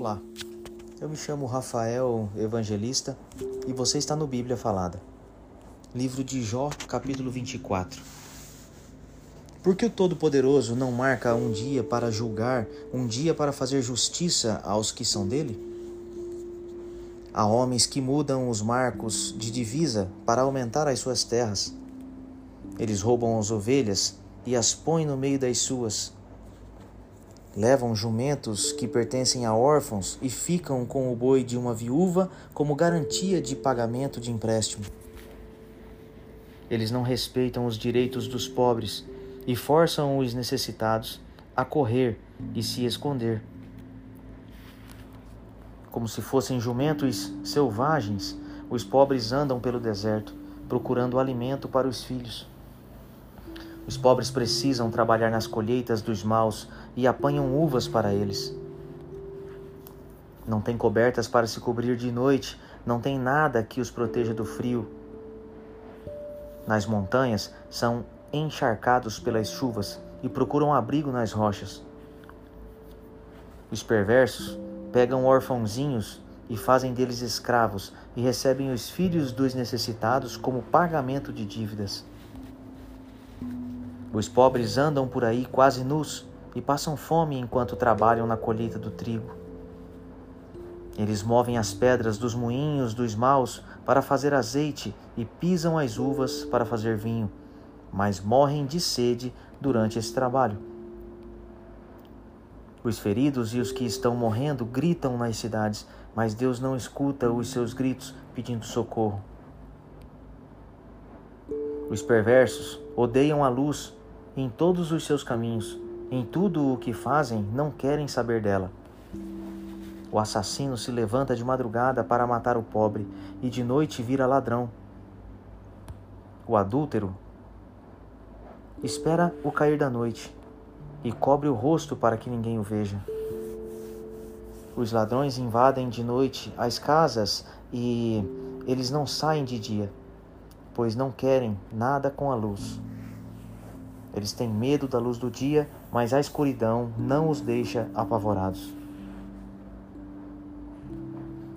Olá, eu me chamo Rafael Evangelista e você está no Bíblia Falada. Livro de Jó, capítulo 24. Por que o Todo-Poderoso não marca um dia para julgar, um dia para fazer justiça aos que são dele? Há homens que mudam os marcos de divisa para aumentar as suas terras. Eles roubam as ovelhas e as põem no meio das suas Levam jumentos que pertencem a órfãos e ficam com o boi de uma viúva como garantia de pagamento de empréstimo. Eles não respeitam os direitos dos pobres e forçam os necessitados a correr e se esconder. Como se fossem jumentos selvagens, os pobres andam pelo deserto, procurando alimento para os filhos. Os pobres precisam trabalhar nas colheitas dos maus e apanham uvas para eles. Não têm cobertas para se cobrir de noite, não tem nada que os proteja do frio. Nas montanhas são encharcados pelas chuvas e procuram abrigo nas rochas. Os perversos pegam órfãozinhos e fazem deles escravos e recebem os filhos dos necessitados como pagamento de dívidas. Os pobres andam por aí quase nus e passam fome enquanto trabalham na colheita do trigo. Eles movem as pedras dos moinhos dos maus para fazer azeite e pisam as uvas para fazer vinho, mas morrem de sede durante esse trabalho. Os feridos e os que estão morrendo gritam nas cidades, mas Deus não escuta os seus gritos pedindo socorro. Os perversos odeiam a luz em todos os seus caminhos, em tudo o que fazem, não querem saber dela. O assassino se levanta de madrugada para matar o pobre e de noite vira ladrão. O adúltero espera o cair da noite e cobre o rosto para que ninguém o veja. Os ladrões invadem de noite as casas e eles não saem de dia, pois não querem nada com a luz. Eles têm medo da luz do dia, mas a escuridão não os deixa apavorados.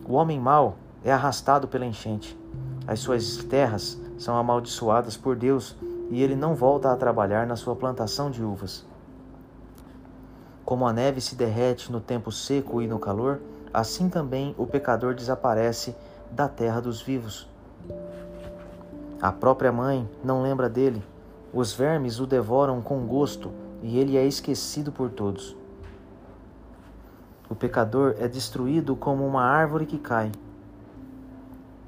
O homem mau é arrastado pela enchente. As suas terras são amaldiçoadas por Deus e ele não volta a trabalhar na sua plantação de uvas. Como a neve se derrete no tempo seco e no calor, assim também o pecador desaparece da terra dos vivos. A própria mãe não lembra dele os vermes o devoram com gosto e ele é esquecido por todos. O pecador é destruído como uma árvore que cai.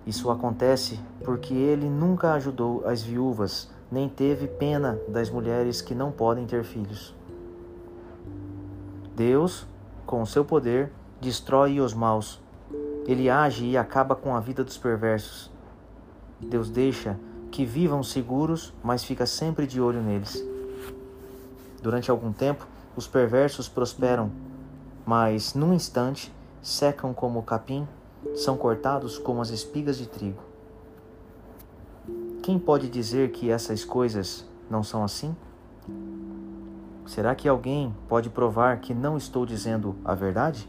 Isso acontece porque ele nunca ajudou as viúvas, nem teve pena das mulheres que não podem ter filhos. Deus, com o seu poder, destrói os maus. Ele age e acaba com a vida dos perversos. Deus deixa que vivam seguros, mas fica sempre de olho neles. Durante algum tempo, os perversos prosperam, mas num instante secam como o capim, são cortados como as espigas de trigo. Quem pode dizer que essas coisas não são assim? Será que alguém pode provar que não estou dizendo a verdade?